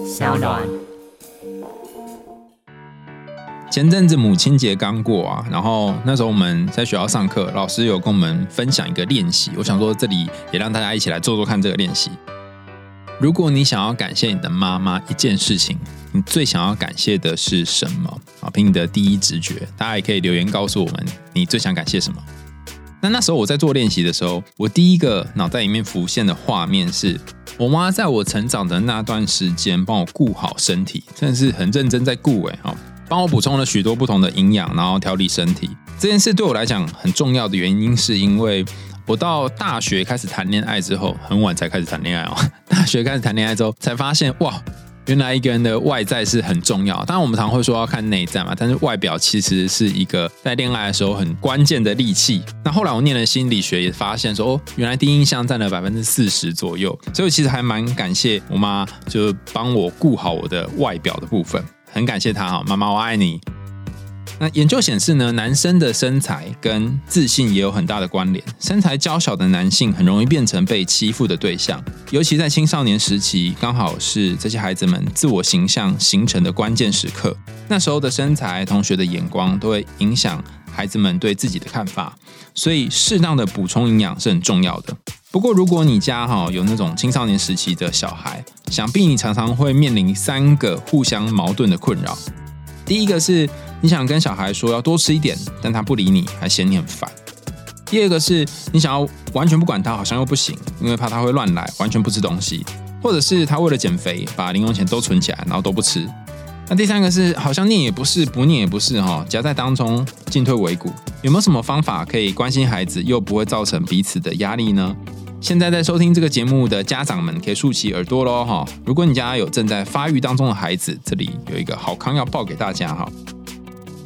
小暖。前阵子母亲节刚过啊，然后那时候我们在学校上课，老师有跟我们分享一个练习，我想说这里也让大家一起来做做看这个练习。如果你想要感谢你的妈妈一件事情，你最想要感谢的是什么？啊，凭你的第一直觉，大家也可以留言告诉我们你最想感谢什么。那那时候我在做练习的时候，我第一个脑袋里面浮现的画面是我妈在我成长的那段时间帮我顾好身体，真的是很认真在顾哎，哈，帮我补充了许多不同的营养，然后调理身体。这件事对我来讲很重要的原因，是因为我到大学开始谈恋爱之后，很晚才开始谈恋爱哦。大学开始谈恋爱之后，才发现哇。原来一个人的外在是很重要，当然我们常会说要看内在嘛，但是外表其实是一个在恋爱的时候很关键的利器。那后来我念了心理学，也发现说哦，原来第一印象占了百分之四十左右，所以其实还蛮感谢我妈，就帮我顾好我的外表的部分，很感谢她哈，妈妈我爱你。那研究显示呢，男生的身材跟自信也有很大的关联。身材娇小的男性很容易变成被欺负的对象，尤其在青少年时期，刚好是这些孩子们自我形象形成的关键时刻。那时候的身材、同学的眼光都会影响孩子们对自己的看法，所以适当的补充营养是很重要的。不过，如果你家哈有那种青少年时期的小孩，想必你常常会面临三个互相矛盾的困扰。第一个是。你想跟小孩说要多吃一点，但他不理你，还嫌你很烦。第二个是你想要完全不管他，好像又不行，因为怕他会乱来，完全不吃东西，或者是他为了减肥，把零用钱都存起来，然后都不吃。那第三个是好像念也不是，不念也不是，哈，夹在当中，进退维谷。有没有什么方法可以关心孩子，又不会造成彼此的压力呢？现在在收听这个节目的家长们，可以竖起耳朵喽，哈！如果你家有正在发育当中的孩子，这里有一个好康要报给大家，哈！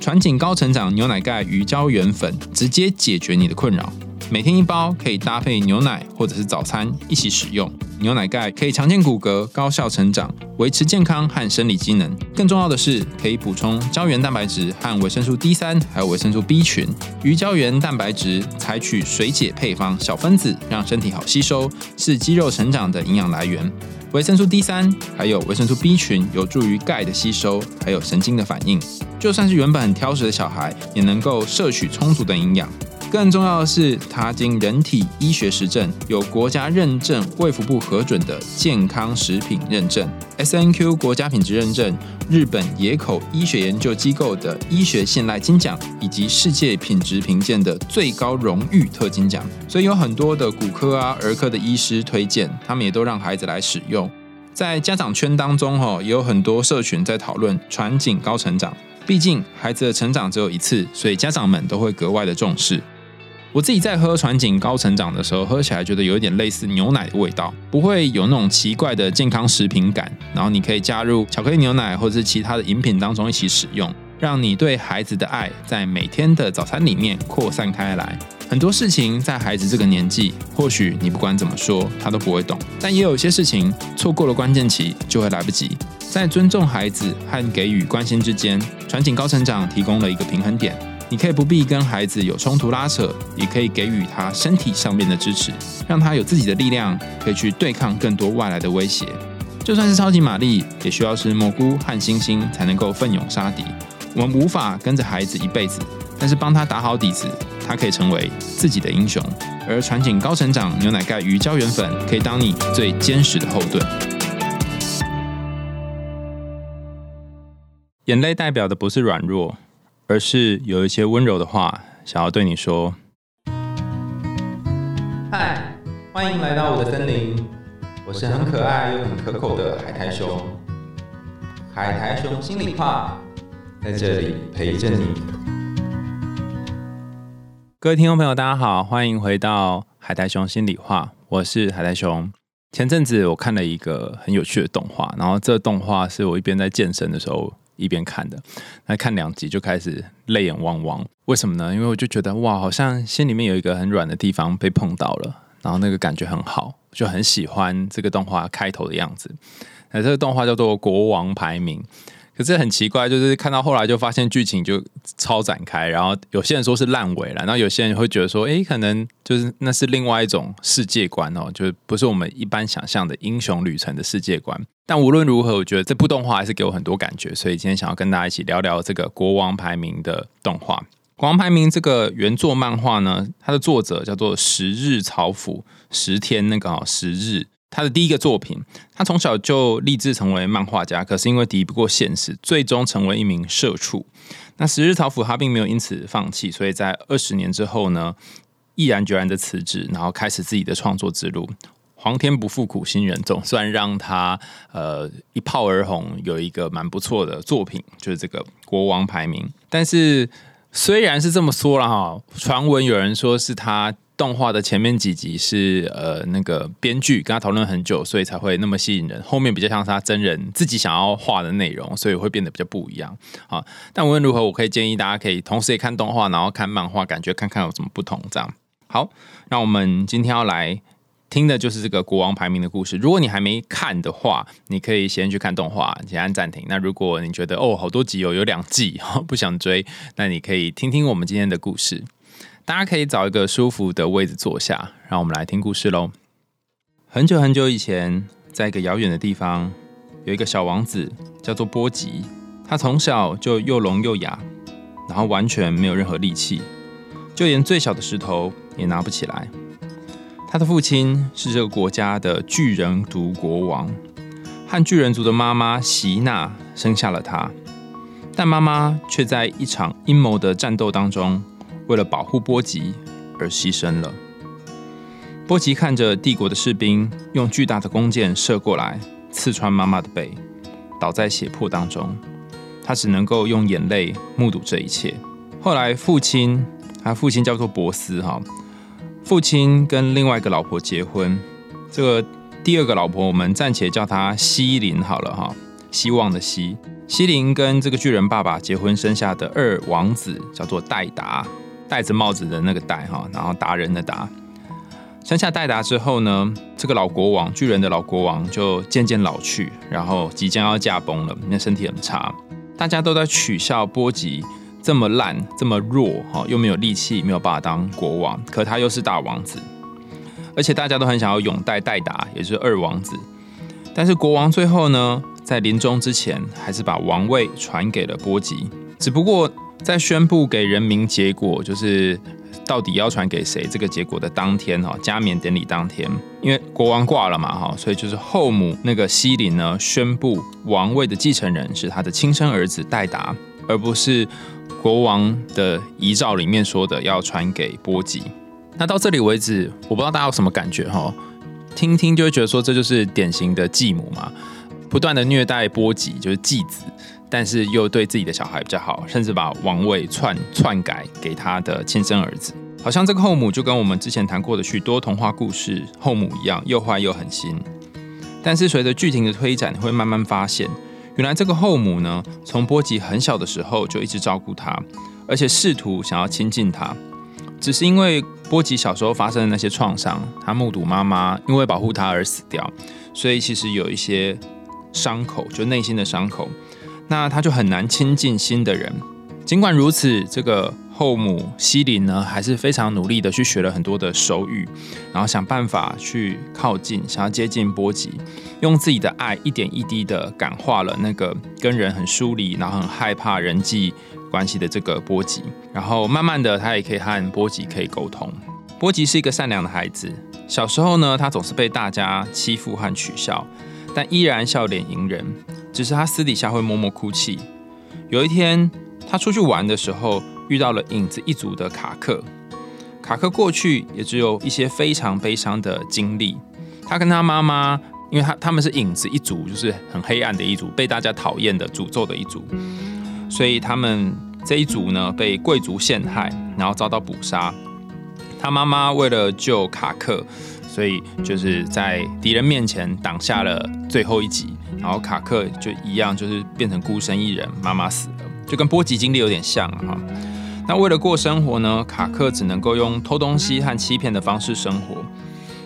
传景高成长牛奶钙鱼胶原粉，直接解决你的困扰。每天一包，可以搭配牛奶或者是早餐一起使用。牛奶钙可以强健骨骼、高效成长、维持健康和生理机能。更重要的是，可以补充胶原蛋白质和维生素 D 三，还有维生素 B 群。鱼胶原蛋白质采取水解配方，小分子让身体好吸收，是肌肉成长的营养来源。维生素 D 三还有维生素 B 群有助于钙的吸收，还有神经的反应。就算是原本很挑食的小孩，也能够摄取充足的营养。更重要的是，它经人体医学实证，有国家认证、卫福部核准的健康食品认证、S N Q 国家品质认证、日本野口医学研究机构的医学信赖金奖，以及世界品质评鉴的最高荣誉特金奖。所以有很多的骨科啊、儿科的医师推荐，他们也都让孩子来使用。在家长圈当中，哈，也有很多社群在讨论传景高成长。毕竟孩子的成长只有一次，所以家长们都会格外的重视。我自己在喝传景高成长的时候，喝起来觉得有一点类似牛奶的味道，不会有那种奇怪的健康食品感。然后你可以加入巧克力牛奶或者是其他的饮品当中一起使用，让你对孩子的爱在每天的早餐里面扩散开来。很多事情在孩子这个年纪，或许你不管怎么说，他都不会懂。但也有些事情错过了关键期，就会来不及。在尊重孩子和给予关心之间，传景高成长提供了一个平衡点。你可以不必跟孩子有冲突拉扯，也可以给予他身体上面的支持，让他有自己的力量，可以去对抗更多外来的威胁。就算是超级玛丽，也需要是蘑菇和星星才能够奋勇杀敌。我们无法跟着孩子一辈子，但是帮他打好底子，他可以成为自己的英雄。而传景高成长牛奶钙鱼胶原粉，可以当你最坚实的后盾。眼泪代表的不是软弱。而是有一些温柔的话想要对你说。嗨，欢迎来到我的森林，我是很可爱又很可口的海苔熊。海苔熊心里话，在这里陪着你。各位听众朋友，大家好，欢迎回到海苔熊心里话，我是海苔熊。前阵子我看了一个很有趣的动画，然后这动画是我一边在健身的时候。一边看的，那看两集就开始泪眼汪汪。为什么呢？因为我就觉得哇，好像心里面有一个很软的地方被碰到了，然后那个感觉很好，就很喜欢这个动画开头的样子。那这个动画叫做《国王排名》。可是很奇怪，就是看到后来就发现剧情就超展开，然后有些人说是烂尾了，然后有些人会觉得说，哎，可能就是那是另外一种世界观哦，就是不是我们一般想象的英雄旅程的世界观。但无论如何，我觉得这部动画还是给我很多感觉，所以今天想要跟大家一起聊聊这个《国王排名》的动画。《国王排名》这个原作漫画呢，它的作者叫做十日草辅，十天那个十日。他的第一个作品，他从小就立志成为漫画家，可是因为敌不过现实，最终成为一名社畜。那十日草辅他并没有因此放弃，所以在二十年之后呢，毅然决然的辞职，然后开始自己的创作之路。皇天不负苦心人，总算让他呃一炮而红，有一个蛮不错的作品，就是这个国王排名。但是虽然是这么说了哈，传闻有人说是他动画的前面几集是呃那个编剧跟他讨论很久，所以才会那么吸引人。后面比较像是他真人自己想要画的内容，所以会变得比较不一样啊。但无论如何，我可以建议大家可以同时也看动画，然后看漫画，感觉看看有什么不同。这样好，那我们今天要来。听的就是这个国王排名的故事。如果你还没看的话，你可以先去看动画，先按暂停。那如果你觉得哦，好多集哦，有两季，不想追，那你可以听听我们今天的故事。大家可以找一个舒服的位置坐下，让我们来听故事喽。很久很久以前，在一个遥远的地方，有一个小王子，叫做波吉。他从小就又聋又哑，然后完全没有任何力气，就连最小的石头也拿不起来。他的父亲是这个国家的巨人族国王，和巨人族的妈妈席娜生下了他，但妈妈却在一场阴谋的战斗当中，为了保护波吉而牺牲了。波吉看着帝国的士兵用巨大的弓箭射过来，刺穿妈妈的背，倒在血泊当中，他只能够用眼泪目睹这一切。后来父亲，他父亲叫做博斯哈。父亲跟另外一个老婆结婚，这个第二个老婆我们暂且叫她西林好了哈，希望的希。西林跟这个巨人爸爸结婚生下的二王子叫做戴达，戴着帽子的那个戴哈，然后达人的达。生下戴达之后呢，这个老国王巨人的老国王就渐渐老去，然后即将要驾崩了，那身体很差，大家都在取笑波吉。这么烂，这么弱，哈，又没有力气，没有办法当国王。可他又是大王子，而且大家都很想要永代戴达，也就是二王子。但是国王最后呢，在临终之前，还是把王位传给了波吉。只不过在宣布给人民结果，就是到底要传给谁这个结果的当天，哈，加冕典礼当天，因为国王挂了嘛，哈，所以就是后母那个西林呢，宣布王位的继承人是他的亲生儿子戴达，而不是。国王的遗诏里面说的要传给波吉，那到这里为止，我不知道大家有什么感觉哈？听听就会觉得说这就是典型的继母嘛，不断的虐待波吉，就是继子，但是又对自己的小孩比较好，甚至把王位篡篡改给他的亲生儿子，好像这个后母就跟我们之前谈过的许多童话故事后母一样，又坏又狠心。但是随着剧情的推展，会慢慢发现。原来这个后母呢，从波吉很小的时候就一直照顾他，而且试图想要亲近他。只是因为波吉小时候发生的那些创伤，他目睹妈妈因为保护他而死掉，所以其实有一些伤口，就内心的伤口。那他就很难亲近新的人。尽管如此，这个。后母西林呢，还是非常努力的去学了很多的手语，然后想办法去靠近，想要接近波吉，用自己的爱一点一滴的感化了那个跟人很疏离，然后很害怕人际关系的这个波吉。然后慢慢的，他也可以和波吉可以沟通。波吉是一个善良的孩子，小时候呢，他总是被大家欺负和取笑，但依然笑脸迎人。只是他私底下会默默哭泣。有一天，他出去玩的时候。遇到了影子一族的卡克，卡克过去也只有一些非常悲伤的经历。他跟他妈妈，因为他他们是影子一族，就是很黑暗的一族，被大家讨厌的诅咒的一族，所以他们这一族呢被贵族陷害，然后遭到捕杀。他妈妈为了救卡克，所以就是在敌人面前挡下了最后一击，然后卡克就一样，就是变成孤身一人，妈妈死了，就跟波吉经历有点像哈。那为了过生活呢，卡克只能够用偷东西和欺骗的方式生活。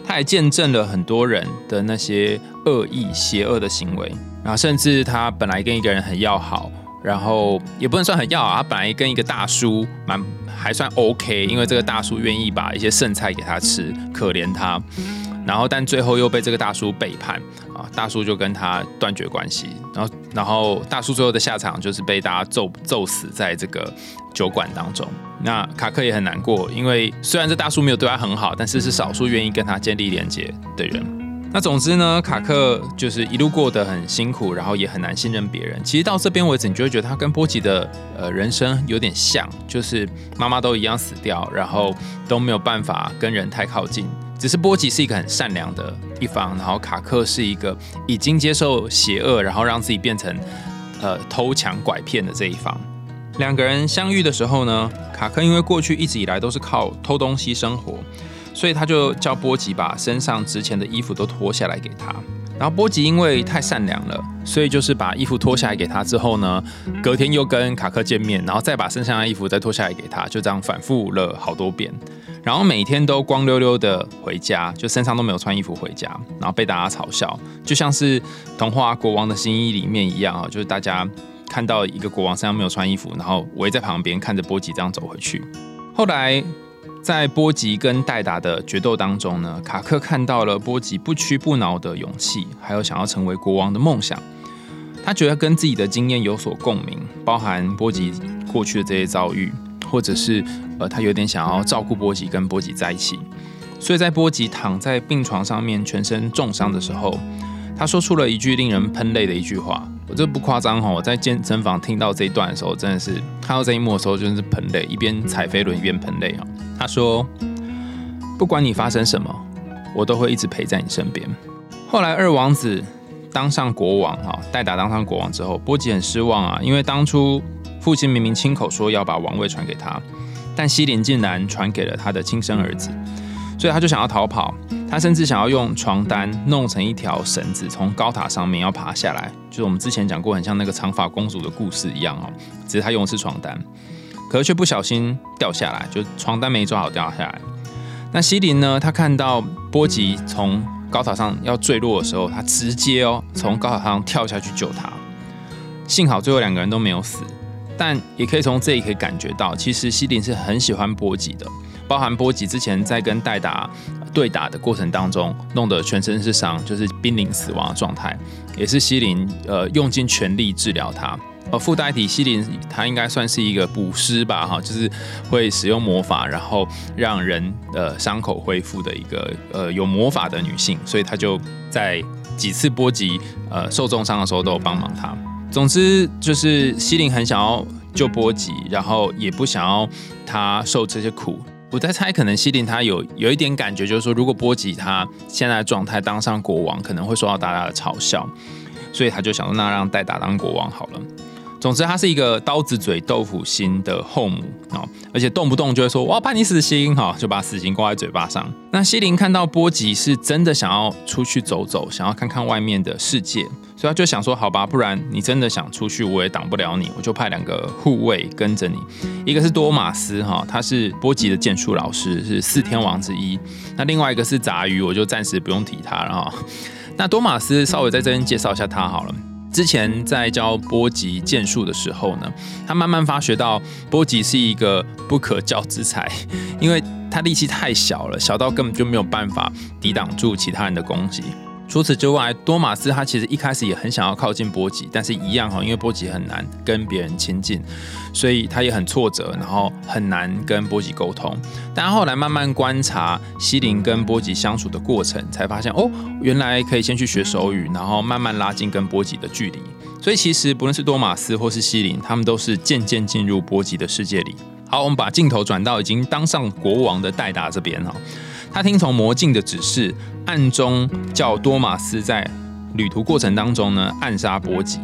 他也见证了很多人的那些恶意、邪恶的行为。然后，甚至他本来跟一个人很要好，然后也不能算很要好，他本来跟一个大叔蛮还算 OK，因为这个大叔愿意把一些剩菜给他吃，可怜他。然后但最后又被这个大叔背叛啊，大叔就跟他断绝关系，然后然后大叔最后的下场就是被大家揍揍死在这个酒馆当中。那卡克也很难过，因为虽然这大叔没有对他很好，但是是少数愿意跟他建立连接的人。那总之呢，卡克就是一路过得很辛苦，然后也很难信任别人。其实到这边为止，你就会觉得他跟波吉的呃人生有点像，就是妈妈都一样死掉，然后都没有办法跟人太靠近。只是波吉是一个很善良的一方，然后卡克是一个已经接受邪恶，然后让自己变成呃偷抢拐骗的这一方。两个人相遇的时候呢，卡克因为过去一直以来都是靠偷东西生活。所以他就叫波吉把身上值钱的衣服都脱下来给他，然后波吉因为太善良了，所以就是把衣服脱下来给他之后呢，隔天又跟卡克见面，然后再把身上的衣服再脱下来给他，就这样反复了好多遍，然后每天都光溜溜的回家，就身上都没有穿衣服回家，然后被大家嘲笑，就像是童话《国王的新衣》里面一样啊，就是大家看到一个国王身上没有穿衣服，然后围在旁边看着波吉这样走回去，后来。在波吉跟戴达的决斗当中呢，卡克看到了波吉不屈不挠的勇气，还有想要成为国王的梦想。他觉得跟自己的经验有所共鸣，包含波吉过去的这些遭遇，或者是呃，他有点想要照顾波吉，跟波吉在一起。所以在波吉躺在病床上面，全身重伤的时候，他说出了一句令人喷泪的一句话。我这不夸张哈，我在健身房听到这一段的时候，真的是看到这一幕的时候，真的是喷泪，一边踩飞轮一边喷泪啊。他说：“不管你发生什么，我都会一直陪在你身边。”后来二王子当上国王哈，戴达当上国王之后，波吉很失望啊，因为当初父亲明明亲口说要把王位传给他，但西林竟然传给了他的亲生儿子。所以他就想要逃跑，他甚至想要用床单弄成一条绳子，从高塔上面要爬下来，就是我们之前讲过很像那个长发公主的故事一样哦，只是他用的是床单，可是却不小心掉下来，就床单没抓好掉下来。那西林呢？他看到波吉从高塔上要坠落的时候，他直接哦从高塔上跳下去救他，幸好最后两个人都没有死，但也可以从这里可以感觉到，其实西林是很喜欢波吉的。包含波吉之前在跟戴达对打的过程当中，弄得全身是伤，就是濒临死亡的状态，也是西林呃用尽全力治疗他。呃，附带体西林他应该算是一个补师吧，哈，就是会使用魔法，然后让人的伤口恢复的一个呃有魔法的女性，所以他就在几次波及呃受重伤的时候都有帮忙他。总之就是西林很想要救波及，然后也不想要他受这些苦。我在猜，可能西林他有有一点感觉，就是说，如果波及他现在的状态当上国王，可能会受到大家的嘲笑，所以他就想说，那让戴达当国王好了。总之，他是一个刀子嘴豆腐心的后母啊，而且动不动就会说我要判你死刑哈，就把死刑挂在嘴巴上。那西林看到波吉是真的想要出去走走，想要看看外面的世界，所以他就想说，好吧，不然你真的想出去，我也挡不了你，我就派两个护卫跟着你。一个是多马斯哈，他是波吉的剑术老师，是四天王之一。那另外一个是杂鱼，我就暂时不用提他了哈。那多马斯稍微在这边介绍一下他好了。之前在教波吉剑术的时候呢，他慢慢发觉到波吉是一个不可教之才，因为他力气太小了，小到根本就没有办法抵挡住其他人的攻击。除此之外，多马斯他其实一开始也很想要靠近波吉，但是一样哈，因为波吉很难跟别人亲近，所以他也很挫折，然后很难跟波吉沟通。但后来慢慢观察西林跟波吉相处的过程，才发现哦，原来可以先去学手语，然后慢慢拉近跟波吉的距离。所以其实不论是多马斯或是西林，他们都是渐渐进入波吉的世界里。好，我们把镜头转到已经当上国王的戴达这边哈。他听从魔镜的指示，暗中叫多马斯在旅途过程当中呢暗杀波吉。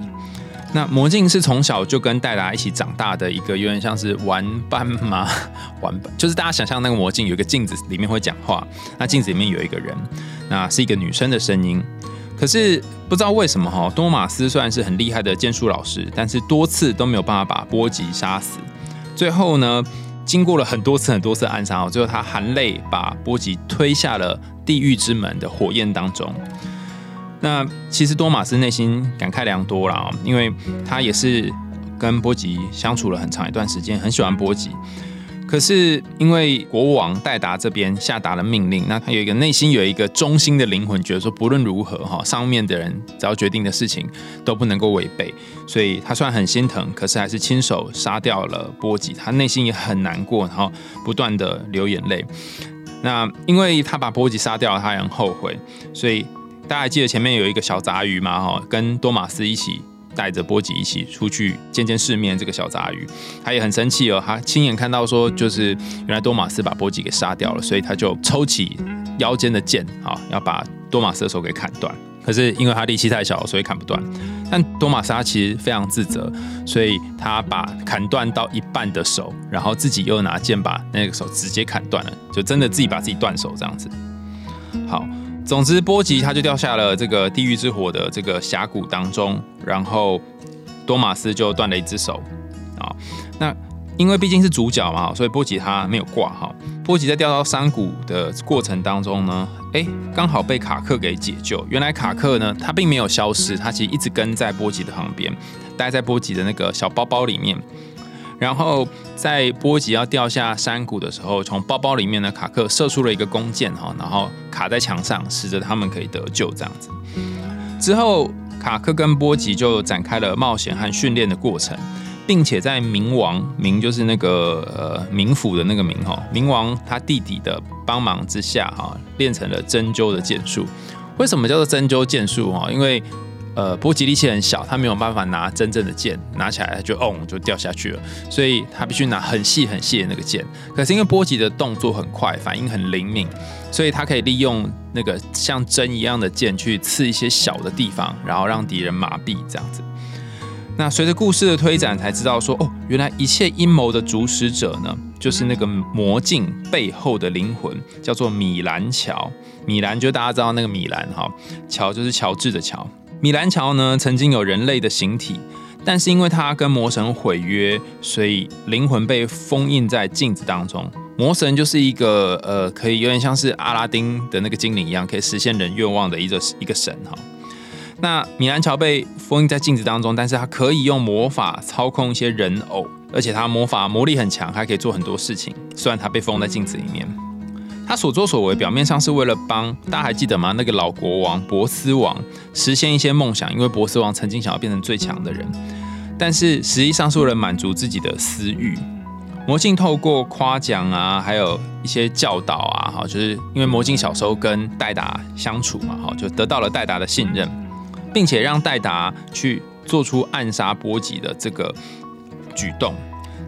那魔镜是从小就跟戴达一起长大的一个，有点像是玩伴吗？玩伴就是大家想象那个魔镜有一个镜子里面会讲话，那镜子里面有一个人，那是一个女生的声音。可是不知道为什么哈，多马斯虽然是很厉害的剑术老师，但是多次都没有办法把波吉杀死。最后呢？经过了很多次、很多次暗杀哦，最后他含泪把波吉推下了地狱之门的火焰当中。那其实多马斯内心感慨良多啦，因为他也是跟波吉相处了很长一段时间，很喜欢波吉。可是因为国王戴达这边下达了命令，那他有一个内心有一个忠心的灵魂，觉得说不论如何哈，上面的人只要决定的事情都不能够违背，所以他虽然很心疼，可是还是亲手杀掉了波吉。他内心也很难过，然后不断的流眼泪。那因为他把波吉杀掉了，他也很后悔，所以大家记得前面有一个小杂鱼嘛哈，跟多马斯一起。带着波吉一起出去见见世面，这个小杂鱼他也很生气哦。他亲眼看到说，就是原来多马斯把波吉给杀掉了，所以他就抽起腰间的剑，啊，要把多马斯的手给砍断。可是因为他力气太小，所以砍不断。但多马斯其实非常自责，所以他把砍断到一半的手，然后自己又拿剑把那个手直接砍断了，就真的自己把自己断手这样子。好。总之，波吉他就掉下了这个地狱之火的这个峡谷当中，然后多马斯就断了一只手啊。那因为毕竟是主角嘛，所以波吉他没有挂哈。波吉在掉到山谷的过程当中呢，哎，刚好被卡克给解救。原来卡克呢，他并没有消失，他其实一直跟在波吉的旁边，待在波吉的那个小包包里面。然后在波吉要掉下山谷的时候，从包包里面呢，卡克射出了一个弓箭哈，然后卡在墙上，使得他们可以得救这样子。之后，卡克跟波吉就展开了冒险和训练的过程，并且在冥王冥就是那个呃冥府的那个冥哈，冥王他弟弟的帮忙之下哈，练成了针灸的剑术。为什么叫做针灸剑术哈？因为呃，波吉力气很小，他没有办法拿真正的剑，拿起来就嗡就掉下去了，所以他必须拿很细很细的那个剑。可是因为波吉的动作很快，反应很灵敏，所以他可以利用那个像针一样的剑去刺一些小的地方，然后让敌人麻痹这样子。那随着故事的推展，才知道说哦，原来一切阴谋的主使者呢，就是那个魔镜背后的灵魂，叫做米兰乔。米兰就大家知道那个米兰哈，乔就是乔治的乔。米兰乔呢，曾经有人类的形体，但是因为他跟魔神毁约，所以灵魂被封印在镜子当中。魔神就是一个呃，可以有点像是阿拉丁的那个精灵一样，可以实现人愿望的一个一个神哈。那米兰乔被封印在镜子当中，但是他可以用魔法操控一些人偶，而且他魔法魔力很强，还可以做很多事情。虽然他被封在镜子里面。他所作所为，表面上是为了帮大家还记得吗？那个老国王博斯王实现一些梦想，因为博斯王曾经想要变成最强的人，但是实际上是为了满足自己的私欲。魔镜透过夸奖啊，还有一些教导啊，哈，就是因为魔镜小时候跟戴达相处嘛，哈，就得到了戴达的信任，并且让戴达去做出暗杀波吉的这个举动。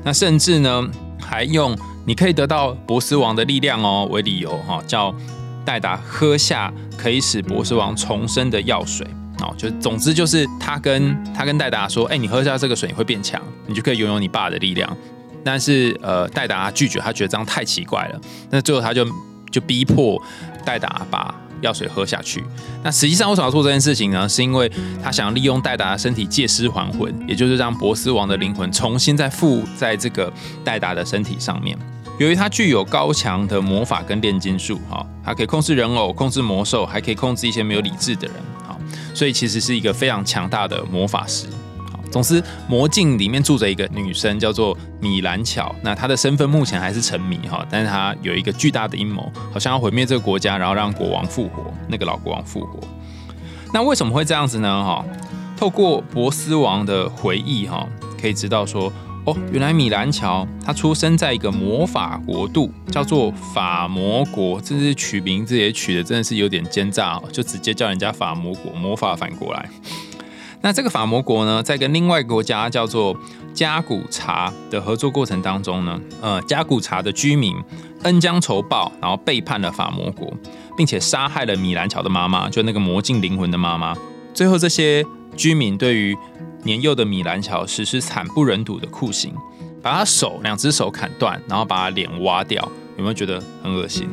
那甚至呢，还用。你可以得到博斯王的力量哦，为理由哈，叫戴达喝下可以使博斯王重生的药水哦，就总之就是他跟他跟戴达说，哎，你喝下这个水你会变强，你就可以拥有你爸的力量。但是呃，戴达拒绝，他觉得这样太奇怪了。那最后他就就逼迫戴达把。药水喝下去。那实际上为什么要做这件事情呢？是因为他想利用戴达的身体借尸还魂，也就是让博斯王的灵魂重新再附在这个戴达的身体上面。由于他具有高强的魔法跟炼金术，哈，他可以控制人偶、控制魔兽，还可以控制一些没有理智的人，好，所以其实是一个非常强大的魔法师。好总之，魔镜里面住着一个女生，叫做米兰乔。那她的身份目前还是沉迷哈，但是她有一个巨大的阴谋，好像要毁灭这个国家，然后让国王复活，那个老国王复活。那为什么会这样子呢？哈，透过博斯王的回忆哈，可以知道说，哦，原来米兰乔他出生在一个魔法国度，叫做法魔国。这是取名字也取的真的是有点奸诈哦，就直接叫人家法魔国，魔法反过来。那这个法魔国呢，在跟另外一个国家叫做加古查的合作过程当中呢，呃，加古查的居民恩将仇报，然后背叛了法魔国，并且杀害了米兰乔的妈妈，就那个魔镜灵魂的妈妈。最后，这些居民对于年幼的米兰乔实施惨不忍睹的酷刑，把他手两只手砍断，然后把他脸挖掉。有没有觉得很恶心？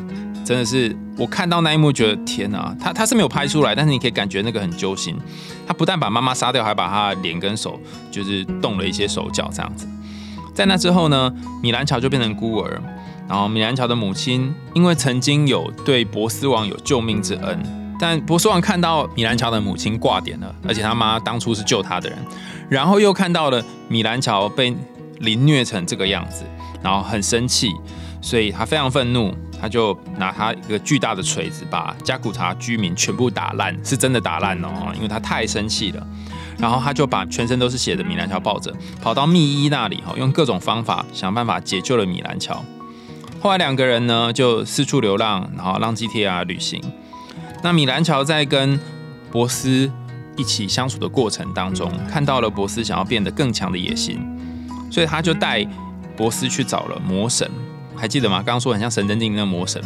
真的是，我看到那一幕，觉得天哪！他他是没有拍出来，但是你可以感觉那个很揪心。他不但把妈妈杀掉，还把他脸跟手就是动了一些手脚这样子。在那之后呢，米兰乔就变成孤儿。然后米兰乔的母亲因为曾经有对博斯王有救命之恩，但博斯王看到米兰乔的母亲挂点了，而且他妈当初是救他的人，然后又看到了米兰乔被凌虐成这个样子。然后很生气，所以他非常愤怒，他就拿他一个巨大的锤子把加古查居民全部打烂，是真的打烂哦，因为他太生气了。然后他就把全身都是血的米兰乔抱着，跑到密伊那里哈，用各种方法想办法解救了米兰乔。后来两个人呢就四处流浪，然后浪迹天涯旅行。那米兰乔在跟博斯一起相处的过程当中，看到了博斯想要变得更强的野心，所以他就带博斯去找了魔神，还记得吗？刚刚说很像神灯镜那个魔神。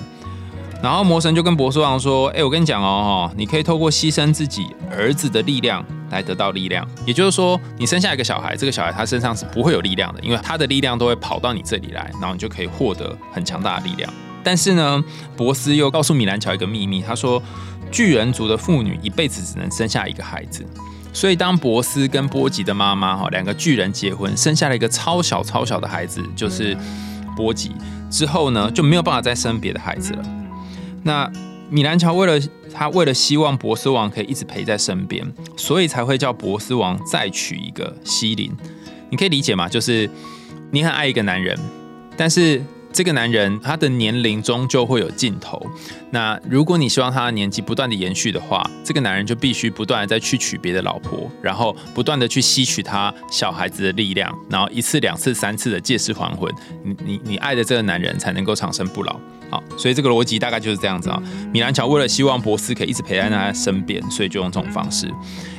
然后魔神就跟博斯王说：“哎，我跟你讲哦，你可以透过牺牲自己儿子的力量来得到力量。也就是说，你生下一个小孩，这个小孩他身上是不会有力量的，因为他的力量都会跑到你这里来，然后你就可以获得很强大的力量。但是呢，博斯又告诉米兰乔一个秘密，他说巨人族的妇女一辈子只能生下一个孩子，所以当博斯跟波吉的妈妈哈两个巨人结婚，生下了一个超小超小的孩子，就是波吉之后呢，就没有办法再生别的孩子了。”那米兰乔为了他为了希望博斯王可以一直陪在身边，所以才会叫博斯王再娶一个西林。你可以理解吗？就是你很爱一个男人，但是。这个男人，他的年龄终究会有尽头。那如果你希望他的年纪不断的延续的话，这个男人就必须不断的再去娶别的老婆，然后不断的去吸取他小孩子的力量，然后一次、两次、三次的借尸还魂。你、你、你爱的这个男人才能够长生不老。好，所以这个逻辑大概就是这样子啊。米兰乔为了希望博斯可以一直陪在他身边，所以就用这种方式。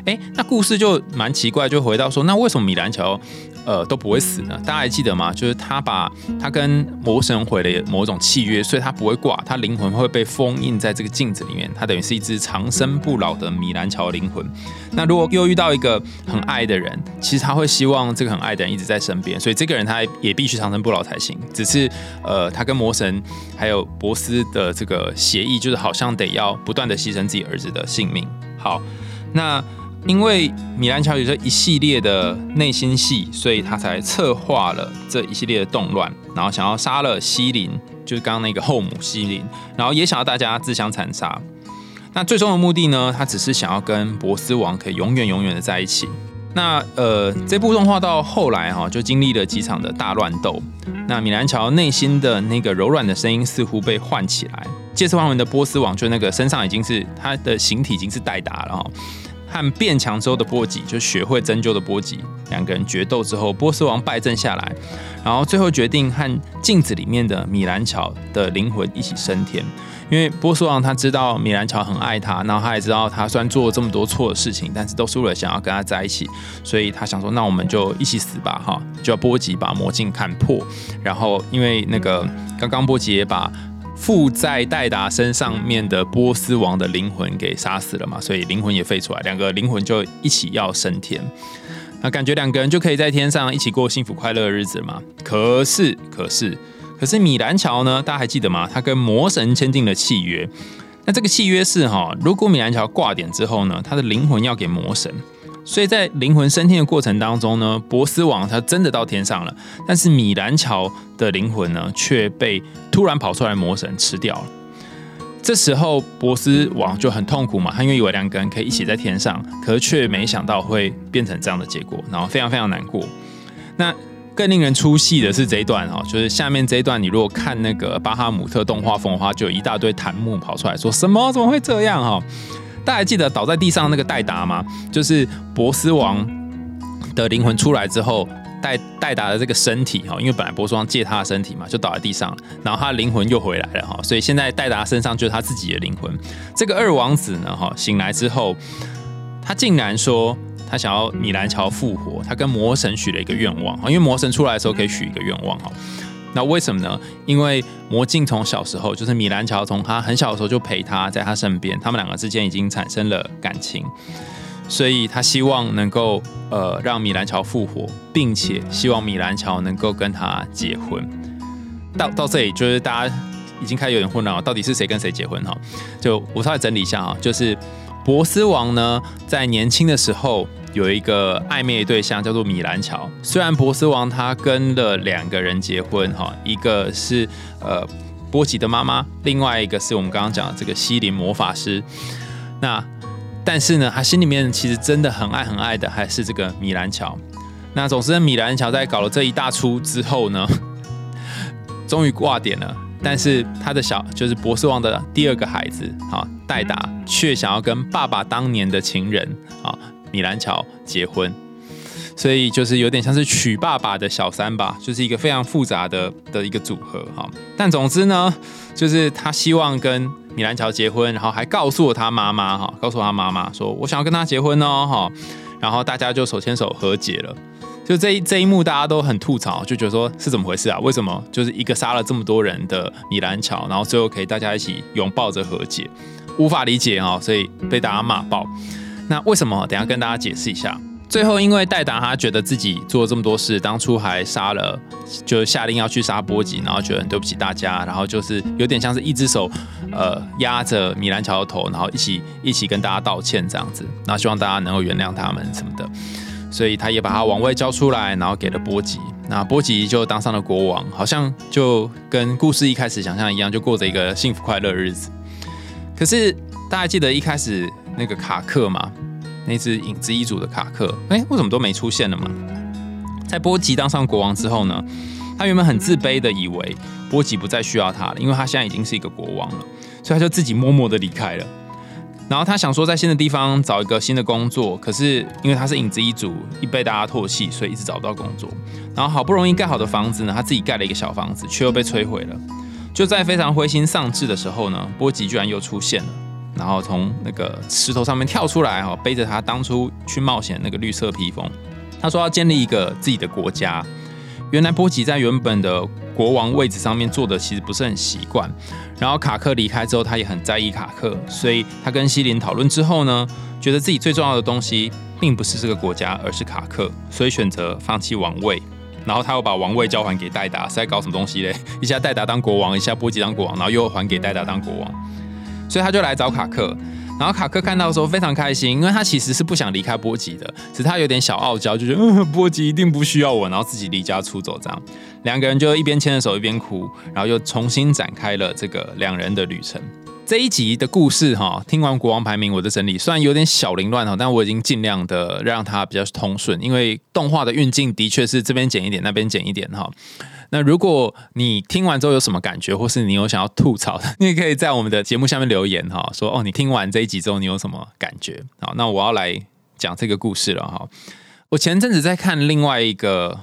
哎，那故事就蛮奇怪，就回到说，那为什么米兰乔？呃，都不会死呢。大家还记得吗？就是他把他跟魔神毁了某种契约，所以他不会挂，他灵魂会被封印在这个镜子里面。他等于是一只长生不老的米兰乔灵魂。那如果又遇到一个很爱的人，其实他会希望这个很爱的人一直在身边，所以这个人他也必须长生不老才行。只是呃，他跟魔神还有博斯的这个协议，就是好像得要不断的牺牲自己儿子的性命。好，那。因为米兰乔有这一系列的内心戏，所以他才策划了这一系列的动乱，然后想要杀了西林，就是刚刚那个后母西林，然后也想要大家自相残杀。那最终的目的呢，他只是想要跟博斯王可以永远永远的在一起。那呃，这部动画到后来哈，就经历了几场的大乱斗。那米兰乔内心的那个柔软的声音似乎被唤起来，借尸还魂的波斯王就那个身上已经是他的形体已经是代达了哈。和变强之后的波吉，就学会针灸的波吉，两个人决斗之后，波斯王败阵下来，然后最后决定和镜子里面的米兰乔的灵魂一起升天。因为波斯王他知道米兰乔很爱他，然后他也知道他虽然做了这么多错的事情，但是都是为了想要跟他在一起，所以他想说，那我们就一起死吧，哈！就要波吉把魔镜看破，然后因为那个刚刚波吉也把。附在戴达身上面的波斯王的灵魂给杀死了嘛，所以灵魂也飞出来，两个灵魂就一起要升天。那感觉两个人就可以在天上一起过幸福快乐的日子嘛？可是，可是，可是米兰乔呢？大家还记得吗？他跟魔神签订了契约。那这个契约是哈，如果米兰乔挂点之后呢，他的灵魂要给魔神。所以在灵魂升天的过程当中呢，博斯王他真的到天上了，但是米兰乔的灵魂呢却被突然跑出来魔神吃掉了。这时候博斯王就很痛苦嘛，他因为以为两个人可以一起在天上，可是却没想到会变成这样的结果，然后非常非常难过。那更令人出戏的是这一段哦，就是下面这一段，你如果看那个巴哈姆特动画风的话，就有一大堆弹幕跑出来说什么怎么会这样哈？大家记得倒在地上那个戴达吗？就是波斯王的灵魂出来之后，戴戴达的这个身体哈，因为本来波斯王借他的身体嘛，就倒在地上，然后他的灵魂又回来了哈，所以现在戴达身上就是他自己的灵魂。这个二王子呢哈，醒来之后，他竟然说他想要米兰乔复活，他跟魔神许了一个愿望因为魔神出来的时候可以许一个愿望哈。那为什么呢？因为魔镜从小时候就是米兰乔从他很小的时候就陪他在他身边，他们两个之间已经产生了感情，所以他希望能够呃让米兰乔复活，并且希望米兰乔能够跟他结婚。到到这里就是大家已经开始有点混乱了，到底是谁跟谁结婚哈？就我稍微整理一下哈，就是博斯王呢在年轻的时候。有一个暧昧对象叫做米兰乔，虽然波斯王他跟了两个人结婚哈，一个是呃波吉的妈妈，另外一个是我们刚刚讲的这个西林魔法师。那但是呢，他心里面其实真的很爱很爱的还是这个米兰乔。那总之，米兰乔在搞了这一大出之后呢，终于挂点了。但是他的小就是博斯王的第二个孩子啊，戴达却想要跟爸爸当年的情人啊米兰乔结婚，所以就是有点像是娶爸爸的小三吧，就是一个非常复杂的的一个组合哈。但总之呢，就是他希望跟米兰乔结婚，然后还告诉了他妈妈哈，告诉他妈妈说我想要跟他结婚哦哈，然后大家就手牵手和解了。就这一这一幕，大家都很吐槽，就觉得说是怎么回事啊？为什么就是一个杀了这么多人的米兰乔，然后最后可以大家一起拥抱着和解，无法理解哈，所以被大家骂爆。那为什么？等下跟大家解释一下。最后，因为戴达他觉得自己做了这么多事，当初还杀了，就下令要去杀波吉，然后觉得很对不起大家，然后就是有点像是一只手呃压着米兰乔的头，然后一起一起跟大家道歉这样子，然后希望大家能够原谅他们什么的。所以他也把他王位交出来，然后给了波吉，那波吉就当上了国王，好像就跟故事一开始想象一样，就过着一个幸福快乐日子。可是大家记得一开始那个卡克嘛，那只影子一族的卡克，哎，为什么都没出现了嘛？在波吉当上国王之后呢，他原本很自卑的以为波吉不再需要他了，因为他现在已经是一个国王了，所以他就自己默默的离开了。然后他想说在新的地方找一个新的工作，可是因为他是影子一族，一被大家唾弃，所以一直找不到工作。然后好不容易盖好的房子呢，他自己盖了一个小房子，却又被摧毁了。就在非常灰心丧志的时候呢，波吉居然又出现了，然后从那个石头上面跳出来，哈，背着他当初去冒险那个绿色披风。他说要建立一个自己的国家。原来波吉在原本的国王位置上面坐的其实不是很习惯，然后卡克离开之后，他也很在意卡克，所以他跟西林讨论之后呢，觉得自己最重要的东西并不是这个国家，而是卡克，所以选择放弃王位，然后他又把王位交还给戴达，是在搞什么东西嘞？一下戴达当国王，一下波吉当国王，然后又还给戴达当国王，所以他就来找卡克。然后卡克看到的时候非常开心，因为他其实是不想离开波吉的，只是他有点小傲娇，就觉得，波吉一定不需要我，然后自己离家出走这样。两个人就一边牵着手一边哭，然后又重新展开了这个两人的旅程。这一集的故事哈，听完国王排名我的整理，虽然有点小凌乱哈，但我已经尽量的让它比较通顺，因为动画的运镜的确是这边剪一点，那边剪一点哈。那如果你听完之后有什么感觉，或是你有想要吐槽的，你也可以在我们的节目下面留言哈，说哦，你听完这一集之后你有什么感觉？好，那我要来讲这个故事了哈。我前阵子在看另外一个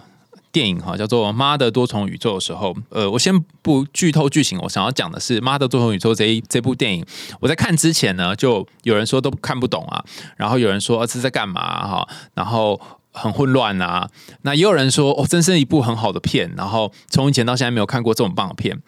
电影哈，叫做《妈的多重宇宙》的时候，呃，我先不剧透剧情，我想要讲的是《妈的多重宇宙》这一这部电影。我在看之前呢，就有人说都看不懂啊，然后有人说这是在干嘛哈，然后。很混乱啊！那也有人说，哦，真是一部很好的片。然后从以前到现在没有看过这么棒的片。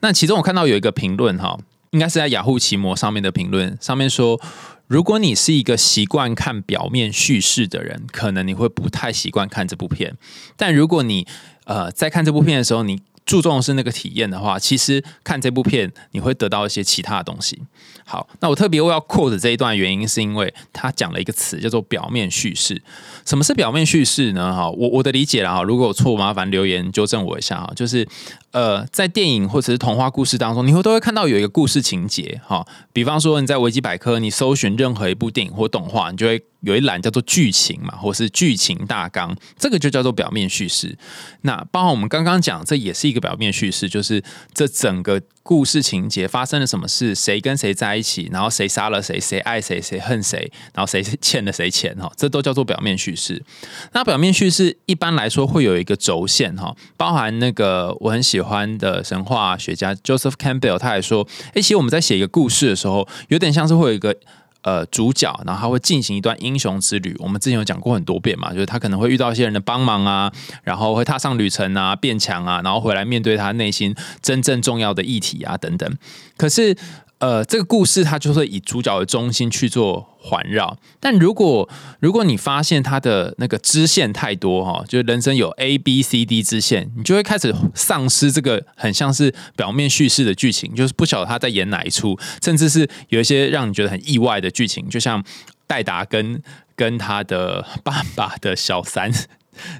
那其中我看到有一个评论哈，应该是在雅虎奇摩上面的评论，上面说，如果你是一个习惯看表面叙事的人，可能你会不太习惯看这部片。但如果你呃在看这部片的时候，你注重的是那个体验的话，其实看这部片你会得到一些其他的东西。好，那我特别要 quote 这一段原因是因为他讲了一个词叫做表面叙事。什么是表面叙事呢？哈，我我的理解啦哈，如果有错，麻烦留言纠正我一下哈。就是呃，在电影或者是童话故事当中，你会都会看到有一个故事情节哈。比方说你在维基百科你搜寻任何一部电影或动画，你就会。有一栏叫做剧情嘛，或是剧情大纲，这个就叫做表面叙事。那包含我们刚刚讲，这也是一个表面叙事，就是这整个故事情节发生了什么事，谁跟谁在一起，然后谁杀了谁，谁爱谁，谁恨谁，然后谁欠了谁钱哈，这都叫做表面叙事。那表面叙事一般来说会有一个轴线哈，包含那个我很喜欢喜欢的神话学家 Joseph Campbell，他也说，哎，其实我们在写一个故事的时候，有点像是会有一个。呃，主角，然后他会进行一段英雄之旅。我们之前有讲过很多遍嘛，就是他可能会遇到一些人的帮忙啊，然后会踏上旅程啊，变强啊，然后回来面对他内心真正重要的议题啊，等等。可是。呃，这个故事它就是以主角为中心去做环绕，但如果如果你发现它的那个支线太多哈，就是人生有 A B C D 支线，你就会开始丧失这个很像是表面叙事的剧情，就是不晓得他在演哪一出，甚至是有一些让你觉得很意外的剧情，就像戴达跟跟他的爸爸的小三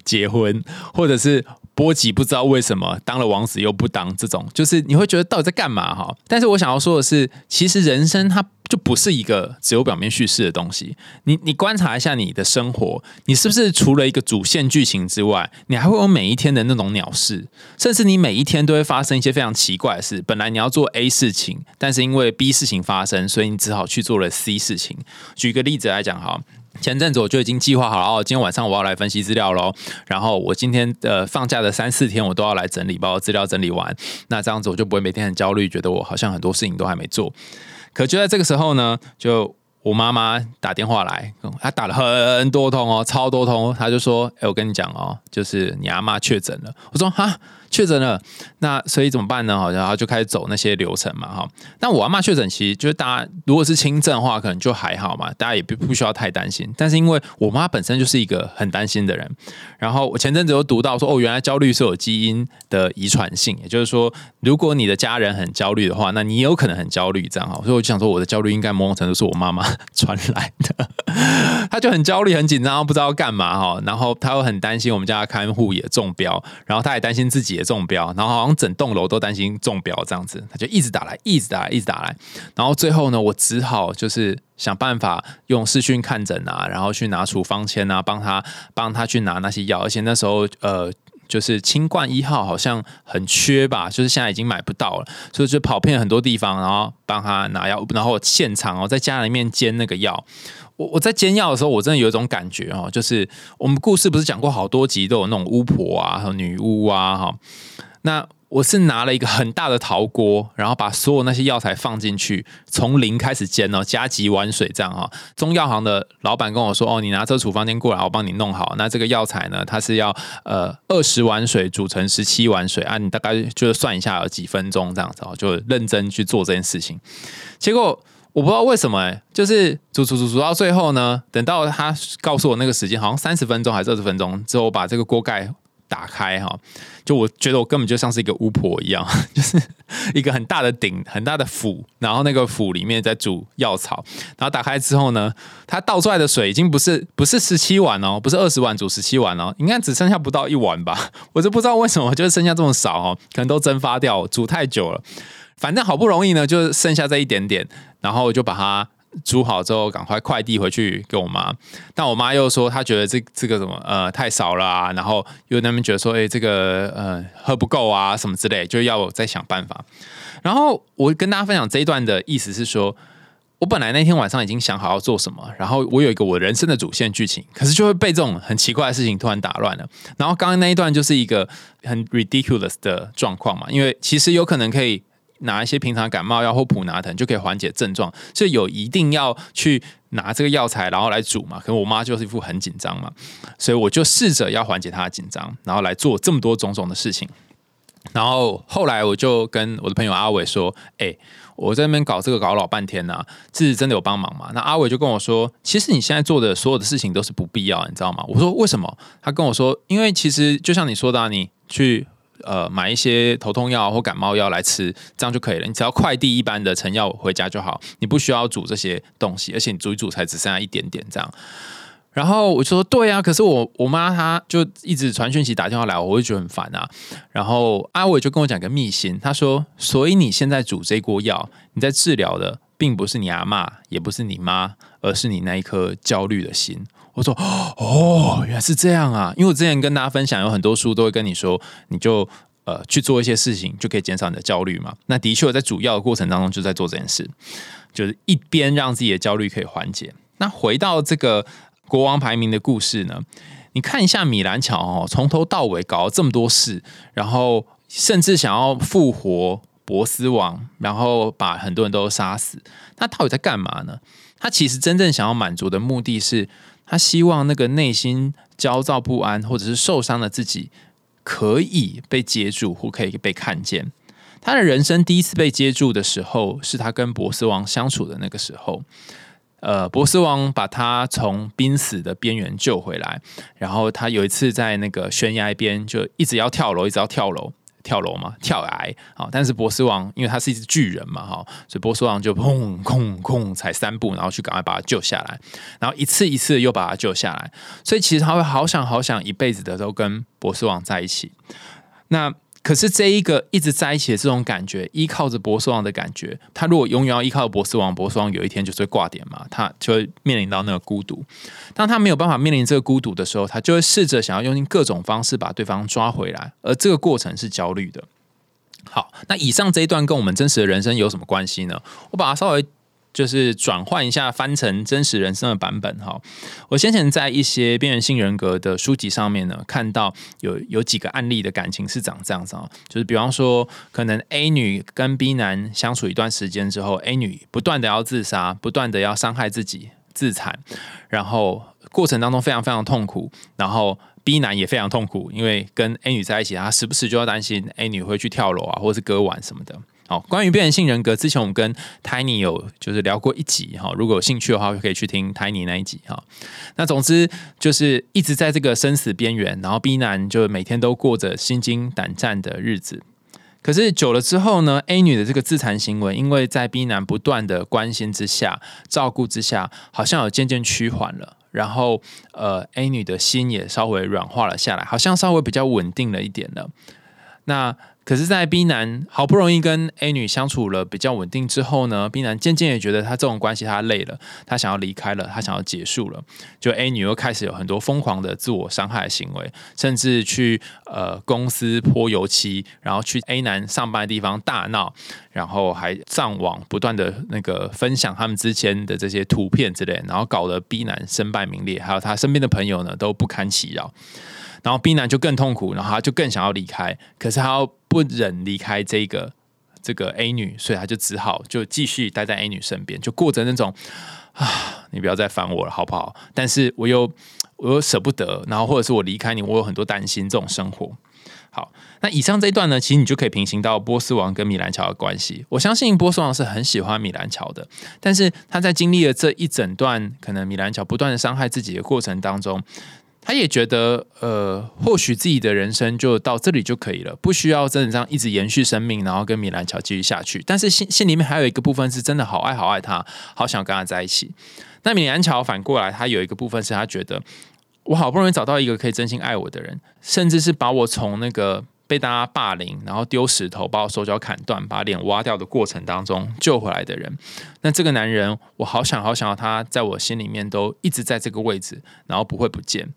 结婚，或者是波及不知道为什么当了王子又不当，这种就是你会觉得到底在干嘛哈？但是我想要说的是，其实人生它就不是一个只有表面叙事的东西。你你观察一下你的生活，你是不是除了一个主线剧情之外，你还会有每一天的那种鸟事，甚至你每一天都会发生一些非常奇怪的事。本来你要做 A 事情，但是因为 B 事情发生，所以你只好去做了 C 事情。举个例子来讲哈。前阵子我就已经计划好了哦，今天晚上我要来分析资料喽。然后我今天呃放假的三四天，我都要来整理，把我资料整理完。那这样子我就不会每天很焦虑，觉得我好像很多事情都还没做。可就在这个时候呢，就我妈妈打电话来，她打了很多通哦，超多通。她就说：“哎，我跟你讲哦，就是你阿妈确诊了。”我说：“哈。”确诊了，那所以怎么办呢？好，然后就开始走那些流程嘛，哈。那我阿妈确诊，其实就是大家如果是轻症的话，可能就还好嘛，大家也不不需要太担心。但是因为我妈本身就是一个很担心的人，然后我前阵子有读到说，哦，原来焦虑是有基因的遗传性，也就是说，如果你的家人很焦虑的话，那你有可能很焦虑，这样哈。所以我就想说，我的焦虑应该某种程度是我妈妈传来的，她就很焦虑、很紧张，不知道干嘛哈。然后她又很担心我们家的看护也中标，然后她也担心自己。中标，然后好像整栋楼都担心中标这样子，他就一直打来，一直打来，一直打来，然后最后呢，我只好就是想办法用视讯看诊啊，然后去拿处方签啊，帮他帮他去拿那些药，而且那时候呃，就是清冠一号好像很缺吧，就是现在已经买不到了，所以就跑遍很多地方，然后帮他拿药，然后现场哦，在家里面煎那个药。我在煎药的时候，我真的有一种感觉哦，就是我们故事不是讲过好多集都有那种巫婆啊和女巫啊哈，那我是拿了一个很大的陶锅，然后把所有那些药材放进去，从零开始煎哦，加几碗水这样哈。中药行的老板跟我说：“哦，你拿这个处方笺过来，我帮你弄好。那这个药材呢，它是要呃二十碗水煮成十七碗水啊，你大概就是算一下有几分钟这样子哦，就认真去做这件事情。结果。我不知道为什么哎，就是煮煮煮煮到最后呢，等到他告诉我那个时间，好像三十分钟还是二十分钟之后，我把这个锅盖打开哈，就我觉得我根本就像是一个巫婆一样，就是一个很大的鼎、很大的釜，然后那个釜里面在煮药草，然后打开之后呢，它倒出来的水已经不是不是十七碗哦，不是二十碗煮十七碗哦，应该只剩下不到一碗吧，我就不知道为什么就是剩下这么少哦，可能都蒸发掉，煮太久了。反正好不容易呢，就剩下这一点点，然后就把它煮好之后，赶快快递回去给我妈。但我妈又说，她觉得这这个什么呃太少了啊，然后又那边觉得说，哎，这个呃喝不够啊什么之类，就要我再想办法。然后我跟大家分享这一段的意思是说，我本来那天晚上已经想好要做什么，然后我有一个我人生的主线剧情，可是就会被这种很奇怪的事情突然打乱了。然后刚刚那一段就是一个很 ridiculous 的状况嘛，因为其实有可能可以。拿一些平常感冒药或普拿疼就可以缓解症状，所以有一定要去拿这个药材，然后来煮嘛。可能我妈就是一副很紧张嘛，所以我就试着要缓解她的紧张，然后来做这么多种种的事情。然后后来我就跟我的朋友阿伟说：“哎，我在那边搞这个搞老半天呐，是真的有帮忙吗？”那阿伟就跟我说：“其实你现在做的所有的事情都是不必要，你知道吗？”我说：“为什么？”他跟我说：“因为其实就像你说的，你去。”呃，买一些头痛药或感冒药来吃，这样就可以了。你只要快递一般的成药回家就好，你不需要煮这些东西，而且你煮一煮才只剩下一点点这样。然后我就说，对啊，可是我我妈她就一直传讯息打电话来，我会觉得很烦啊。然后阿伟就跟我讲个秘辛，他说，所以你现在煮这锅药，你在治疗的并不是你阿妈，也不是你妈，而是你那一颗焦虑的心。我说哦，原来是这样啊！因为我之前跟大家分享，有很多书都会跟你说，你就呃去做一些事情，就可以减少你的焦虑嘛。那的确，在主要的过程当中就在做这件事，就是一边让自己的焦虑可以缓解。那回到这个国王排名的故事呢，你看一下米兰乔哦，从头到尾搞了这么多事，然后甚至想要复活博斯王，然后把很多人都杀死，他到底在干嘛呢？他其实真正想要满足的目的是。他希望那个内心焦躁不安或者是受伤的自己可以被接住或可以被看见。他的人生第一次被接住的时候，是他跟波斯王相处的那个时候。呃，波斯王把他从濒死的边缘救回来，然后他有一次在那个悬崖边就一直要跳楼，一直要跳楼，跳楼嘛，跳崖啊！但是博斯王因为他是一只巨人嘛，哈，所以博斯王就砰砰砰踩三步，然后去赶快把他救下来，然后一次一次又把他救下来。所以其实他会好想好想一辈子的都跟博斯王在一起。那可是这一个一直在一起的这种感觉，依靠着博斯王的感觉，他如果永远要依靠博斯王，博斯王有一天就是会挂点嘛，他就会面临到那个孤独。当他没有办法面临这个孤独的时候，他就会试着想要用尽各种方式把对方抓回来，而这个过程是焦虑的。好，那以上这一段跟我们真实的人生有什么关系呢？我把它稍微。就是转换一下，翻成真实人生的版本哈。我先前在一些边缘性人格的书籍上面呢，看到有有几个案例的感情是长这样子啊，就是比方说，可能 A 女跟 B 男相处一段时间之后，A 女不断的要自杀，不断的要伤害自己自残，然后过程当中非常非常痛苦，然后 B 男也非常痛苦，因为跟 A 女在一起，他时不时就要担心 A 女会去跳楼啊，或是割腕什么的。好，关于边缘性人格，之前我们跟 Tiny 有就是聊过一集哈，如果有兴趣的话，可以去听 Tiny 那一集哈。那总之就是一直在这个生死边缘，然后 B 男就每天都过着心惊胆战的日子。可是久了之后呢，A 女的这个自残行为，因为在 B 男不断的关心之下、照顾之下，好像有渐渐趋缓了。然后呃，A 女的心也稍微软化了下来，好像稍微比较稳定了一点了。那可是，在 B 男好不容易跟 A 女相处了比较稳定之后呢，B 男渐渐也觉得他这种关系他累了，他想要离开了，他想要结束了。就 A 女又开始有很多疯狂的自我伤害行为，甚至去呃公司泼油漆，然后去 A 男上班的地方大闹，然后还上网不断的那个分享他们之间的这些图片之类，然后搞得 B 男身败名裂，还有他身边的朋友呢都不堪其扰。然后 B 男就更痛苦，然后他就更想要离开，可是他要不忍离开这个这个 A 女，所以他就只好就继续待在 A 女身边，就过着那种啊，你不要再烦我了，好不好？但是我又我又舍不得，然后或者是我离开你，我有很多担心这种生活。好，那以上这一段呢，其实你就可以平行到波斯王跟米兰乔的关系。我相信波斯王是很喜欢米兰乔的，但是他在经历了这一整段可能米兰乔不断的伤害自己的过程当中。他也觉得，呃，或许自己的人生就到这里就可以了，不需要真的这样一直延续生命，然后跟米兰乔继续下去。但是心心里面还有一个部分是真的好爱好爱他，好想跟他在一起。那米兰乔反过来，他有一个部分是他觉得，我好不容易找到一个可以真心爱我的人，甚至是把我从那个。被大家霸凌，然后丢石头，把我手脚砍断，把脸挖掉的过程当中救回来的人，那这个男人，我好想好想要他在我心里面都一直在这个位置，然后不会不见。